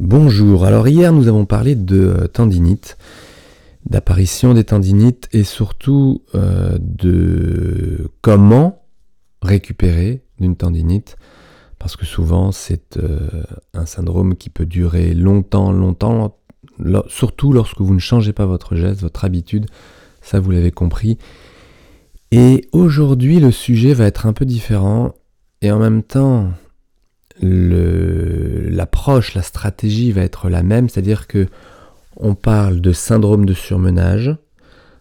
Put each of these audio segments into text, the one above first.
Bonjour, alors hier nous avons parlé de euh, tendinite, d'apparition des tendinites et surtout euh, de comment récupérer d'une tendinite parce que souvent c'est euh, un syndrome qui peut durer longtemps, longtemps, surtout lorsque vous ne changez pas votre geste, votre habitude, ça vous l'avez compris. Et aujourd'hui le sujet va être un peu différent. Et en même temps l'approche, la stratégie va être la même, c'est-à-dire que on parle de syndrome de surmenage.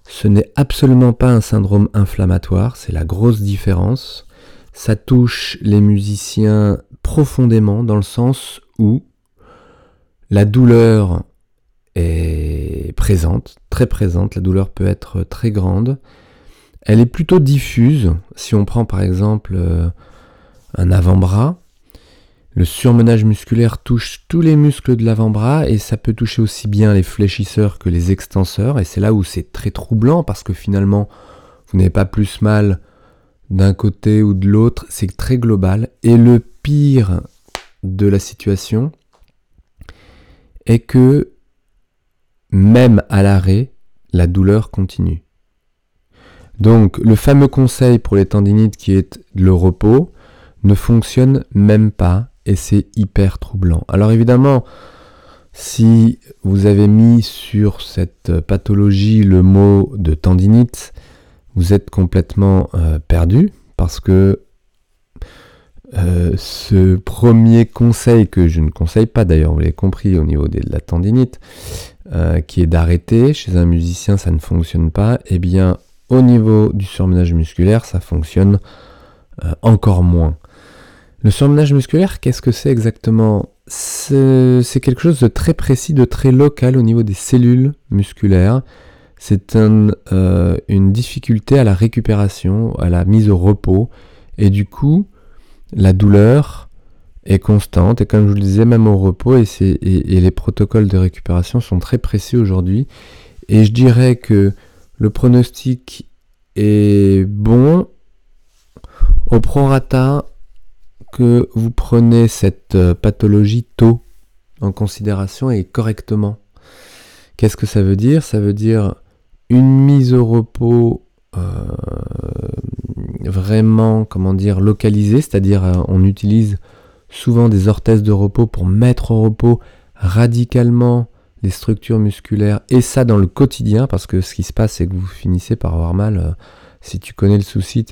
Ce n'est absolument pas un syndrome inflammatoire, c'est la grosse différence. Ça touche les musiciens profondément dans le sens où la douleur est présente, très présente, la douleur peut être très grande. Elle est plutôt diffuse, si on prend par exemple euh, un avant-bras, le surmenage musculaire touche tous les muscles de l'avant-bras et ça peut toucher aussi bien les fléchisseurs que les extenseurs. Et c'est là où c'est très troublant parce que finalement, vous n'avez pas plus mal d'un côté ou de l'autre, c'est très global. Et le pire de la situation est que même à l'arrêt, la douleur continue. Donc le fameux conseil pour les tendinites qui est le repos ne fonctionne même pas et c'est hyper troublant. Alors évidemment, si vous avez mis sur cette pathologie le mot de tendinite, vous êtes complètement euh, perdu parce que euh, ce premier conseil que je ne conseille pas d'ailleurs, vous l'avez compris au niveau de la tendinite, euh, qui est d'arrêter, chez un musicien ça ne fonctionne pas, et eh bien au niveau du surmenage musculaire ça fonctionne encore moins. Le surmenage musculaire, qu'est-ce que c'est exactement? C'est quelque chose de très précis, de très local au niveau des cellules musculaires. C'est euh, une difficulté à la récupération, à la mise au repos. Et du coup, la douleur est constante. Et comme je vous le disais, même au repos, et, et les protocoles de récupération sont très précis aujourd'hui. Et je dirais que le pronostic est bon au prorata que vous prenez cette euh, pathologie tôt en considération et correctement. Qu'est-ce que ça veut dire? Ça veut dire une mise au repos euh, vraiment, comment dire, localisée, c'est-à-dire euh, on utilise souvent des orthèses de repos pour mettre au repos radicalement les structures musculaires et ça dans le quotidien parce que ce qui se passe c'est que vous finissez par avoir mal. si tu connais le souci,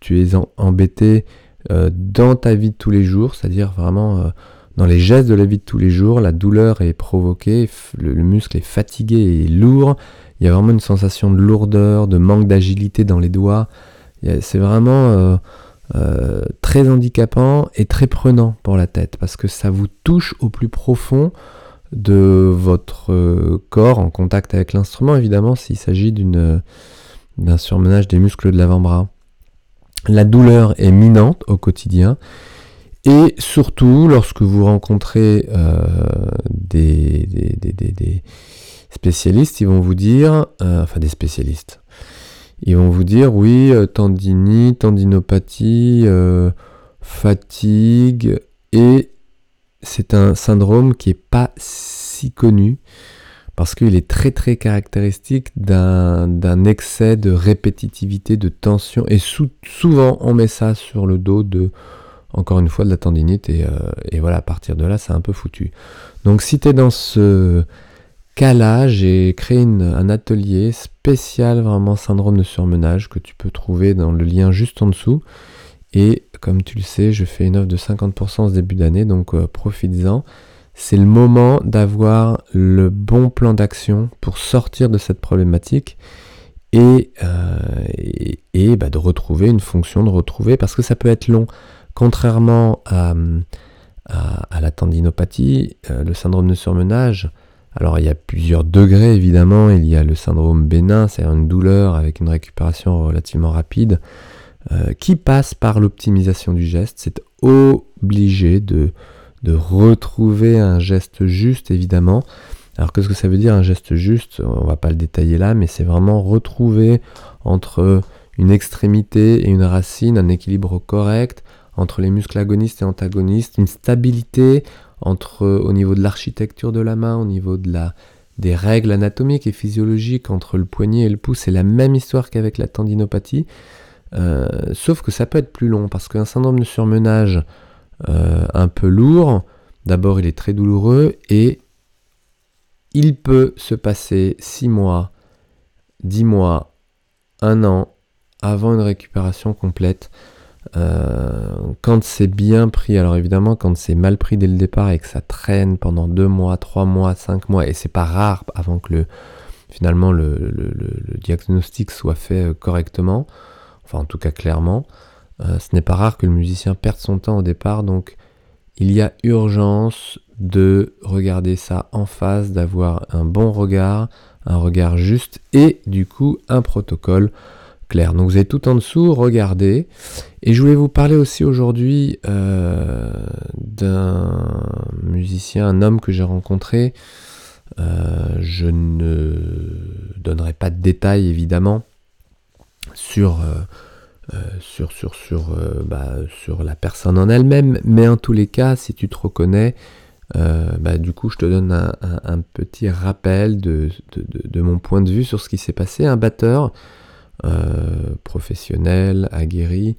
tu es embêté euh, dans ta vie de tous les jours, c'est-à-dire vraiment euh, dans les gestes de la vie de tous les jours, la douleur est provoquée, le, muscle est fatigué et lourd, il y a vraiment une sensation de lourdeur, de manque d'agilité dans les doigts, c'est vraiment euh, très handicapant et très prenant pour la tête, parce que ça vous touche au plus profond de votre corps en contact avec l'instrument, évidemment, s'il s'agit d'un surmenage des muscles de l'avant-bras. La douleur est minante au quotidien. Et surtout, lorsque vous rencontrez euh, des, spécialistes, ils vont vous dire, euh, enfin des spécialistes, ils vont vous dire, oui, euh, tendinite, tendinopathie, fatigue, et c'est un syndrome qui n'est pas si connu parce qu'il est très très caractéristique d'un excès de répétitivité, de tension, et souvent on met ça sur le dos de, encore une fois, de la tendinite, et, euh, voilà, à partir de là, c'est un peu foutu. Donc si tu es dans ce cas-là, j'ai créé un atelier spécial, vraiment syndrome de surmenage, que tu peux trouver dans le lien juste en dessous, et comme tu le sais, je fais une offre de 50% ce début d'année, donc euh, profites-en c'est le moment d'avoir le bon plan d'action pour sortir de cette problématique et, euh, bah, de retrouver une fonction, de retrouver, parce que ça peut être long. Contrairement à, à, la tendinopathie, euh, le syndrome de surmenage, alors il y a plusieurs degrés évidemment, il y a le syndrome bénin, c'est-à-dire une douleur avec une récupération relativement rapide, euh, qui passe par l'optimisation du geste. C'est obligé de de retrouver un geste juste, évidemment. Alors qu'est-ce que ça veut dire un geste juste? On va pas le détailler là, mais c'est vraiment retrouver entre une extrémité et une racine un équilibre correct entre les muscles agonistes et antagonistes, une stabilité entre au niveau de l'architecture de la main, au niveau de la, des règles anatomiques et physiologiques entre le poignet et le pouce. C'est la même histoire qu'avec la tendinopathie, euh, sauf que ça peut être plus long parce qu'un syndrome de surmenage euh, un peu lourd, d'abord il est très douloureux et il peut se passer 6 mois, 10 mois, 1 an avant une récupération complète. Euh, quand c'est bien pris, alors évidemment, quand c'est mal pris dès le départ et que ça traîne pendant 2 mois, 3 mois, 5 mois, et c'est pas rare avant que le, finalement le, diagnostic soit fait euh, correctement, enfin en tout cas clairement, euh, ce n'est pas rare que le musicien perde son temps au départ, donc il y a urgence de regarder ça en face, d'avoir un bon regard, un regard juste et du coup un protocole clair. Donc vous avez tout en dessous, regardez. Et je voulais vous parler aussi aujourd'hui euh, d'un musicien, un homme que j'ai rencontré. Euh, je ne donnerai pas de détails évidemment sur, sur, sur, sur, bah, sur la personne en elle-même, mais en tous les cas, si tu te reconnais, bah, du coup, je te donne un, petit rappel de, de, mon point de vue sur ce qui s'est passé. Un batteur euh, professionnel, aguerri,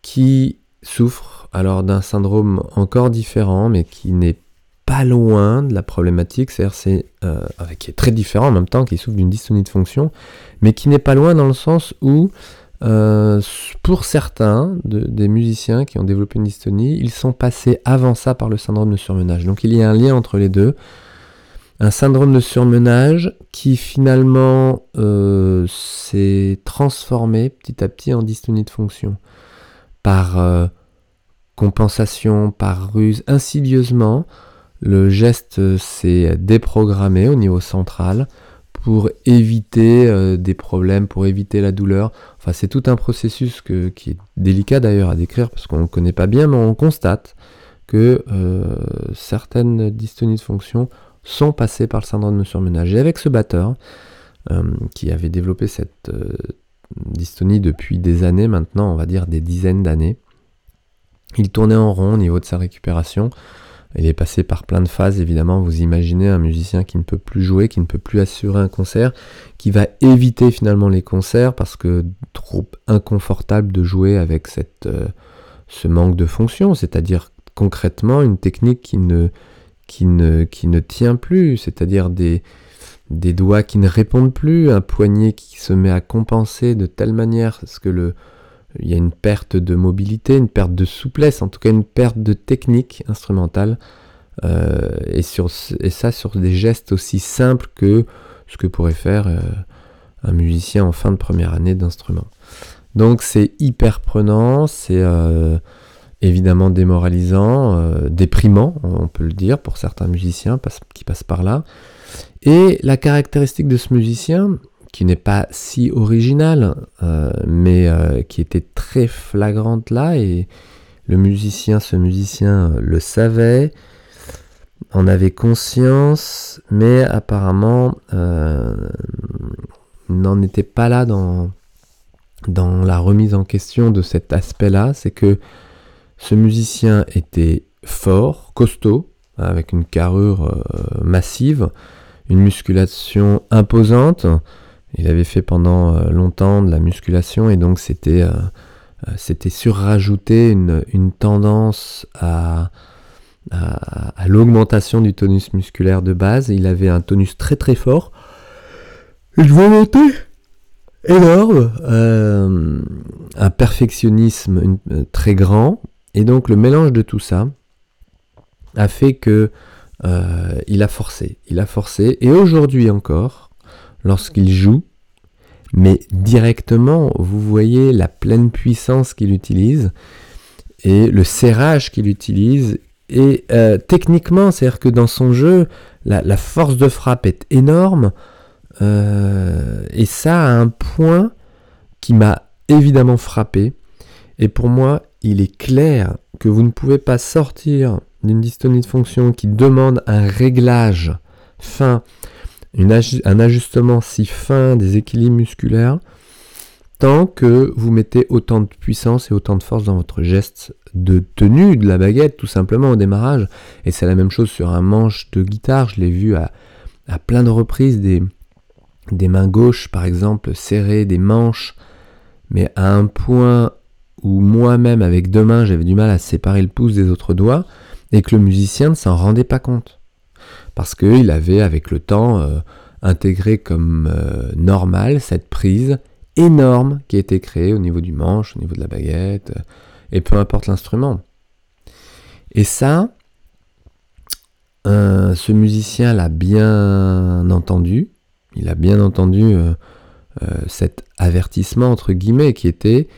qui souffre alors d'un syndrome encore différent, mais qui n'est pas loin de la problématique, c'est-à-dire c'est euh, qui est très différent en même temps, qui souffre d'une dystonie de fonction, mais qui n'est pas loin dans le sens où euh, pour certains des musiciens qui ont développé une dystonie, ils sont passés avant ça par le syndrome de surmenage. Donc il y a un lien entre les deux un syndrome de surmenage qui finalement euh, s'est transformé petit à petit en dystonie de fonction par euh, compensation, par ruse, insidieusement. Le geste s'est déprogrammé au niveau central pour éviter euh, des problèmes, pour éviter la douleur. Enfin, c'est tout un processus qui est délicat d'ailleurs à décrire parce qu'on ne connaît pas bien, mais on constate que certaines dystonies de fonction sont passés par le syndrome de surmenage. Et avec ce batteur, euh, qui avait développé cette euh, dystonie depuis des années maintenant, on va dire des dizaines d'années, il tournait en rond au niveau de sa récupération. Il est passé par plein de phases, évidemment. Vous imaginez un musicien qui ne peut plus jouer, qui ne peut plus assurer un concert, qui va éviter finalement les concerts parce que trop inconfortable de jouer avec cette, euh, ce manque de fonction, c'est-à-dire concrètement une technique qui ne, qui ne, tient plus, c'est-à-dire des, des doigts qui ne répondent plus, un poignet qui se met à compenser de telle manière ce que le, il y a une perte de mobilité, une perte de souplesse, en tout cas une perte de technique instrumentale, euh, et, ça sur des gestes aussi simples que ce que pourrait faire euh, un musicien en fin de première année d'instrument. Donc c'est hyper prenant, c'est euh, évidemment démoralisant, déprimant, on peut le dire, pour certains musiciens qui passent par là. Et la caractéristique de ce musicien, qui n'est pas si originale, euh, mais euh, qui était très flagrante là, et le musicien, ce musicien le savait, en avait conscience, mais apparemment n'en était pas là dans, dans la remise en question de cet aspect-là, c'est que ce musicien était fort, costaud, avec une carrure euh, massive, une musculation imposante. Il avait fait pendant euh, longtemps de la musculation et donc c'était euh, c'était surrajouté une, tendance à, l'augmentation du tonus musculaire de base. Il avait un tonus très très fort, une volonté énorme, un perfectionnisme très grand, et donc le mélange de tout ça a fait que euh, il a forcé, il a forcé, et aujourd'hui encore, lorsqu'il joue, mais directement, vous voyez la pleine puissance qu'il utilise et le serrage qu'il utilise. Et euh, techniquement, c'est-à-dire que dans son jeu, la, force de frappe est énorme. Euh, et ça a un point qui m'a évidemment frappé. Et pour moi, il est clair que vous ne pouvez pas sortir d'une dystonie de fonction qui demande un réglage fin, un ajustement si fin des équilibres musculaires tant que vous mettez autant de puissance et autant de force dans votre geste de tenue de la baguette, tout simplement au démarrage. Et c'est la même chose sur un manche de guitare, je l'ai vu à, plein de reprises, des, mains gauches par exemple serrées, des manches, mais à un point où moi-même avec deux mains j'avais du mal à séparer le pouce des autres doigts, et que le musicien ne s'en rendait pas compte. Parce qu'il avait avec le temps euh, intégré comme euh, normal cette prise énorme qui été créée au niveau du manche, au niveau de la baguette, et peu importe l'instrument. Et ça, euh, ce musicien l'a bien entendu, il a bien entendu euh, euh, cet avertissement entre guillemets qui était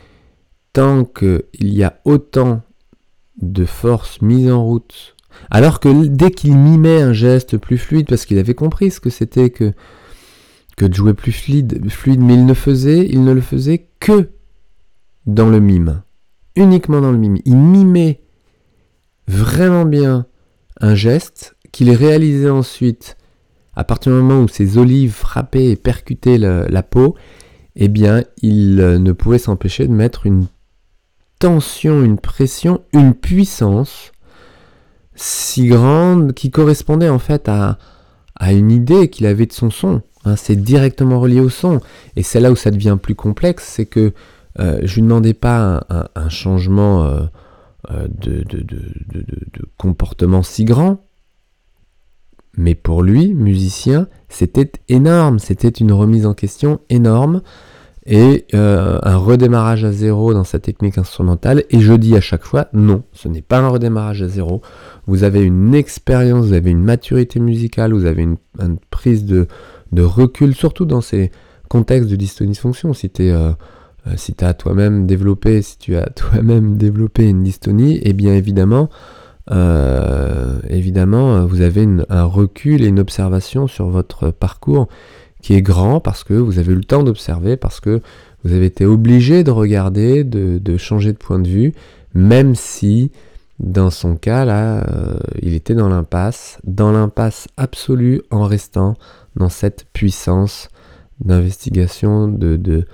tant qu'il y a autant de force mise en route, alors que dès qu'il mimait un geste plus fluide, parce qu'il avait compris ce que c'était que de jouer plus fluide, fluide, mais il ne faisait, il ne le faisait que dans le mime, uniquement dans le mime. Il mimait vraiment bien un geste qu'il réalisait ensuite à partir du moment où ses olives frappaient et percutaient la, peau, eh bien, il euh, ne pouvait s'empêcher de mettre une tension, une pression, une puissance si grande qui correspondait en fait à, à une idée qu'il avait de son son. Hein, c'est directement relié au son. Et c'est là où ça devient plus complexe, c'est que euh, je ne demandais pas un, changement euh, euh, de, comportement si grand, mais pour lui, musicien, c'était énorme, c'était une remise en question énorme et un redémarrage à zéro dans sa technique instrumentale. Et je dis à chaque fois, non, ce n'est pas un redémarrage à zéro. Vous avez une expérience, vous avez une maturité musicale, vous avez une prise de, recul, surtout dans ces contextes de dystonie-fonction. Si tu euh, euh, as toi-même développé, si tu as toi-même développé une dystonie, et eh bien évidemment, euh, évidemment, vous avez un recul et une observation sur votre parcours qui est grand parce que vous avez eu le temps d'observer, parce que vous avez été obligé de regarder, de, changer de point de vue, même si dans son cas là, il était dans l'impasse, dans l'impasse absolue en restant dans cette puissance d'investigation, de,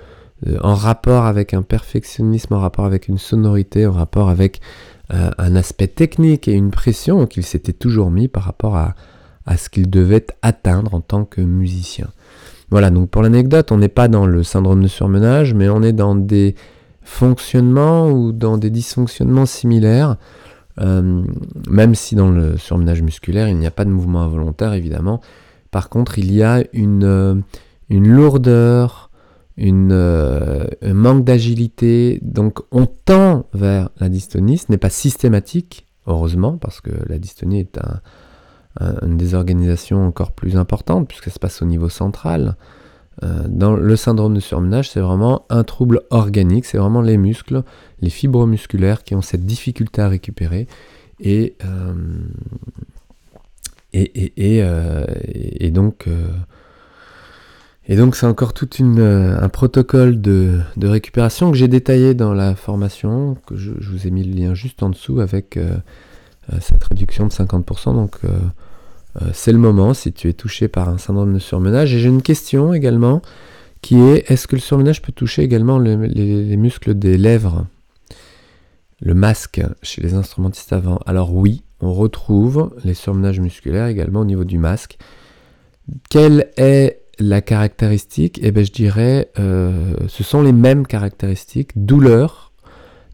en rapport avec un perfectionnisme, en rapport avec une sonorité, en rapport avec euh, un aspect technique et une pression qu'il s'était toujours mis par rapport à, à ce qu'il devait atteindre en tant que musicien. Voilà, donc pour l'anecdote, on n'est pas dans le syndrome de surmenage, mais on est dans des fonctionnements ou dans des dysfonctionnements similaires, euh, même si dans le surmenage musculaire, il n'y a pas de mouvement involontaire, évidemment, par contre, il y a une, euh, lourdeur, une, euh, un manque d'agilité. Donc on tend vers la dystonie. Ce n'est pas systématique, heureusement, parce que la dystonie est une désorganisation encore plus importante, puisque ça se passe au niveau central. Euh, dans le syndrome de surmenage, c'est vraiment un trouble organique, c'est vraiment les muscles, les fibres musculaires qui ont cette difficulté à récupérer. Et euh, et, donc, euh, et donc c'est encore tout euh, un protocole de, récupération que j'ai détaillé dans la formation, que je, vous ai mis le lien juste en dessous avec cette réduction de 50%. Donc c'est le moment si tu es touché par un syndrome de surmenage. Et j'ai une question également qui est est-ce que le surmenage peut toucher également les muscles des lèvres? Le masque chez les instrumentistes avant. Alors oui, on retrouve les surmenages musculaires également au niveau du masque. Quelle est la caractéristique? Eh bien, je dirais, euh, ce sont les mêmes caractéristiques. Douleur,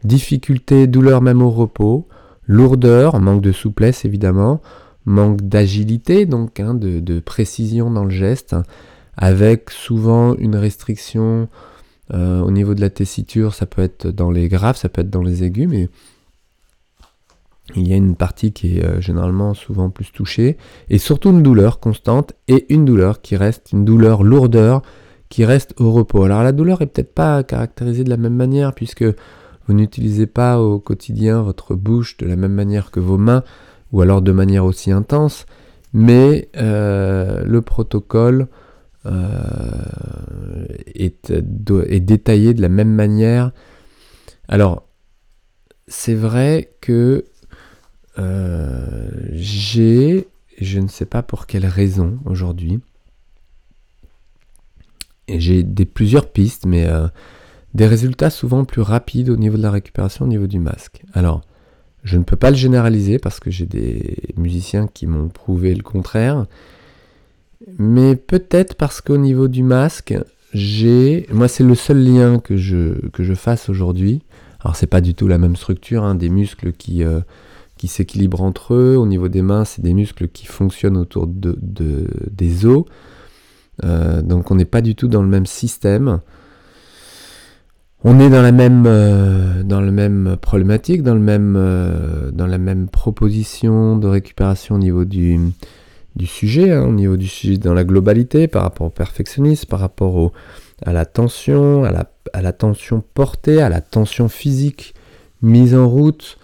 difficulté, douleur même au repos, lourdeur, manque de souplesse évidemment, manque d'agilité, donc hein, de, précision dans le geste, avec souvent une restriction euh, au niveau de la tessiture. Ça peut être dans les graves, ça peut être dans les aigus, mais il y a une partie qui est euh, généralement souvent plus touchée, et surtout une douleur constante, et une douleur qui reste, une douleur lourdeur, qui reste au repos. Alors la douleur est peut-être pas caractérisée de la même manière, puisque vous n'utilisez pas au quotidien votre bouche de la même manière que vos mains, ou alors de manière aussi intense, mais euh, le protocole euh, est, est détaillé de la même manière. Alors, c'est vrai que euh, j'ai, je ne sais pas pour quelle raison aujourd'hui, j'ai des plusieurs pistes, mais des résultats souvent plus rapides au niveau de la récupération, au niveau du masque. Alors, je ne peux pas le généraliser parce que j'ai des musiciens qui m'ont prouvé le contraire, mais peut-être parce qu'au niveau du masque, j'ai, moi c'est le seul lien que je, fasse aujourd'hui. Alors c'est pas du tout la même structure, hein, des muscles qui, euh, qui s'équilibrent entre eux. Au niveau des mains, c'est des muscles qui fonctionnent autour de, des os. Euh, donc on n'est pas du tout dans le même système. On est dans la même, euh, problématique, même, dans la même proposition de récupération au niveau du, sujet, hein, au niveau du sujet dans la globalité, par rapport au perfectionnisme, par rapport à la tension, à la, à la tension portée, à la tension physique mise en route,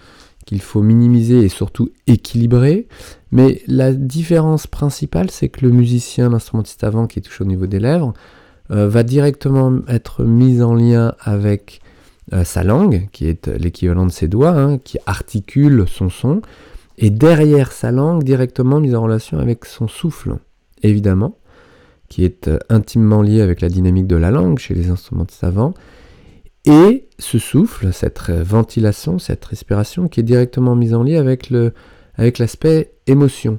qu'il faut minimiser et surtout équilibrer. Mais la différence principale, c'est que le musicien, l'instrumentiste avant qui est touché au niveau des lèvres, euh, va directement être mis en lien avec euh, sa langue, qui est l'équivalent de ses doigts, hein, qui articule son son, et derrière sa langue directement mise en relation avec son souffle, évidemment, qui est euh, intimement lié avec la dynamique de la langue chez les instruments savants, et ce souffle, cette ventilation, cette respiration qui est directement mise en lien avec, le, avec l'aspect émotion.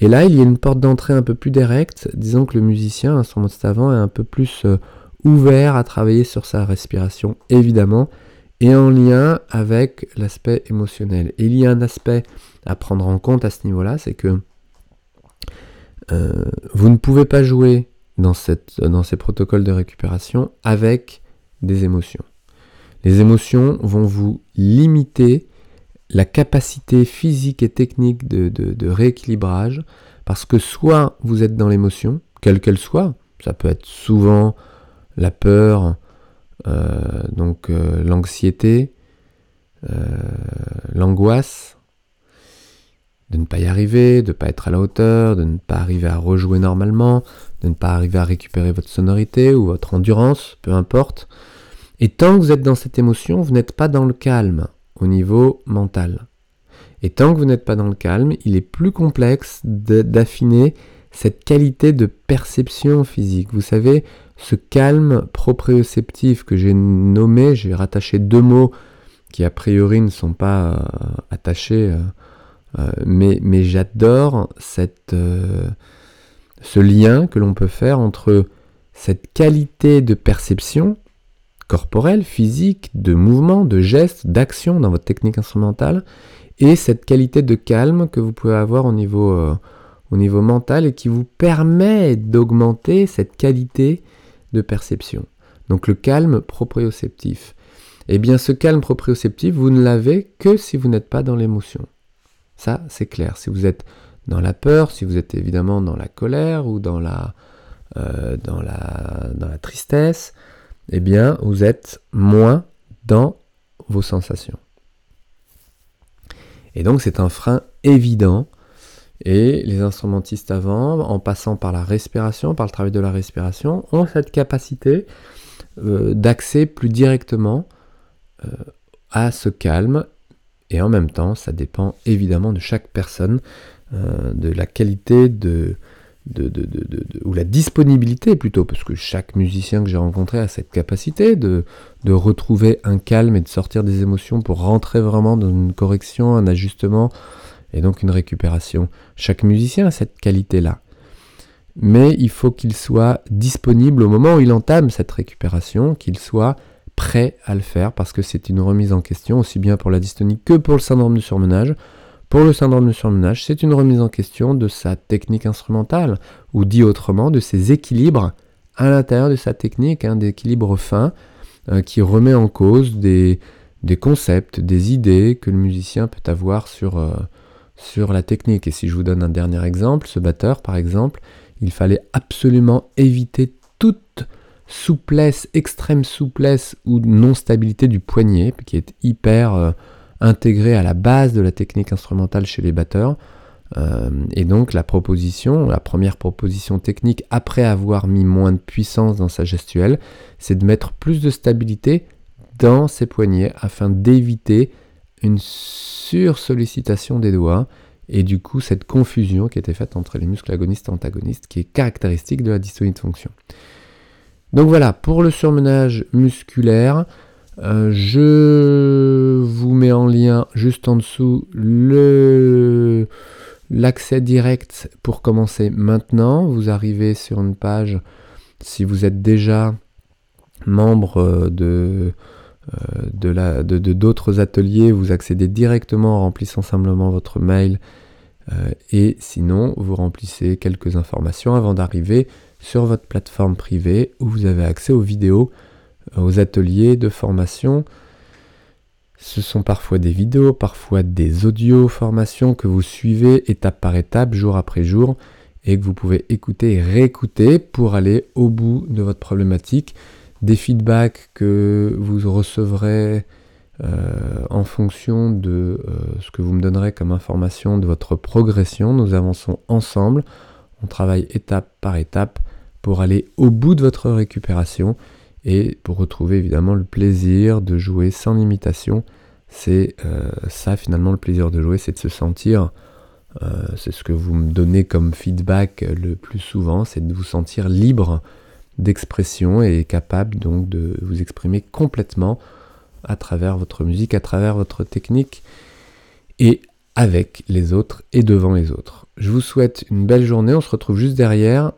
Et là, il y a une porte d'entrée un peu plus directe, disons que le musicien, instrumentiste avant, est un peu plus euh, ouvert à travailler sur sa respiration, évidemment, et en lien avec l'aspect émotionnel. il y a un aspect à prendre en compte à ce niveau-là, c'est que euh, vous ne pouvez pas jouer dans ces protocoles de récupération avec des émotions. Les émotions vont vous limiter la capacité physique et technique de, rééquilibrage, parce que soit vous êtes dans l'émotion, quelle qu'elle soit, ça peut être souvent la peur, euh, donc euh, l'anxiété, l'angoisse, de ne pas y arriver, de ne pas être à la hauteur, de ne pas arriver à rejouer normalement, de ne pas arriver à récupérer votre sonorité ou votre endurance, peu importe. Et tant que vous êtes dans cette émotion, vous n'êtes pas dans le calme au niveau mental. Et tant que vous n'êtes pas dans le calme, il est plus complexe d'affiner cette qualité de perception physique. Vous savez, ce calme proprioceptif que j'ai nommé, j'ai rattaché deux mots qui a priori ne sont pas euh, attachés. Euh, euh, mais, j'adore cette, ce lien que l'on peut faire entre cette qualité de perception corporelle, physique, de mouvement, de geste, d'action dans votre technique instrumentale, et cette qualité de calme que vous pouvez avoir au niveau, euh, au niveau mental et qui vous permet d'augmenter cette qualité de perception. Donc le calme proprioceptif. Eh bien ce calme proprioceptif, vous ne l'avez que si vous n'êtes pas dans l'émotion. Ça, c'est clair. Si vous êtes dans la peur, si vous êtes évidemment dans la colère ou dans la, euh, dans la, dans la tristesse, eh bien, vous êtes moins dans vos sensations. Et donc, c'est un frein évident. Et les instrumentistes avant, en passant par la respiration, par le travail de la respiration, ont cette capacité euh, d'accès plus directement euh, à ce calme et en même temps, ça dépend évidemment de chaque personne, euh, de la qualité de, ou la disponibilité plutôt, parce que chaque musicien que j'ai rencontré a cette capacité de, retrouver un calme et de sortir des émotions pour rentrer vraiment dans une correction, un ajustement et donc une récupération. Chaque musicien a cette qualité-là. Mais il faut qu'il soit disponible au moment où il entame cette récupération, qu'il soit prêt à le faire parce que c'est une remise en question, aussi bien pour la dystonie que pour le syndrome de surmenage. Pour le syndrome de surmenage, c'est une remise en question de sa technique instrumentale, ou dit autrement, de ses équilibres à l'intérieur de sa technique, un hein, d'équilibre fin euh, qui remet en cause des, concepts, des idées que le musicien peut avoir sur, euh, sur la technique. Et si je vous donne un dernier exemple, ce batteur par exemple, il fallait absolument éviter toute souplesse, extrême souplesse ou non-stabilité du poignet, qui est hyper euh, intégré à la base de la technique instrumentale chez les batteurs. Euh, et donc la proposition, la première proposition technique, après avoir mis moins de puissance dans sa gestuelle, c'est de mettre plus de stabilité dans ses poignets afin d'éviter une sursollicitation des doigts et du coup cette confusion qui était faite entre les muscles agonistes et antagonistes qui est caractéristique de la dystonie de fonction. Donc voilà, pour le surmenage musculaire, euh, je vous mets en lien juste en dessous l'accès direct pour commencer maintenant. Vous arrivez sur une page si vous êtes déjà membre euh, de euh, de d'autres ateliers, vous accédez directement en remplissant simplement votre mail et sinon vous remplissez quelques informations avant d'arriver sur votre plateforme privée où vous avez accès aux vidéos aux ateliers de formation. Ce sont parfois des vidéos, parfois des audios formations que vous suivez étape par étape, jour après jour, et que vous pouvez écouter et réécouter pour aller au bout de votre problématique. Des feedbacks que vous recevrez euh, en fonction de euh, ce que vous me donnerez comme information de votre progression. Nous avançons ensemble. On travaille étape par étape pour aller au bout de votre récupération et pour retrouver évidemment le plaisir de jouer sans limitation. C'est euh, ça finalement le plaisir de jouer, c'est de se sentir, euh, c'est ce que vous me donnez comme feedback le plus souvent, c'est de vous sentir libre d'expression et capable donc de vous exprimer complètement à travers votre musique, à travers votre technique et avec les autres et devant les autres. Je vous souhaite une belle journée, on se retrouve juste derrière.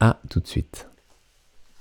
À tout de suite.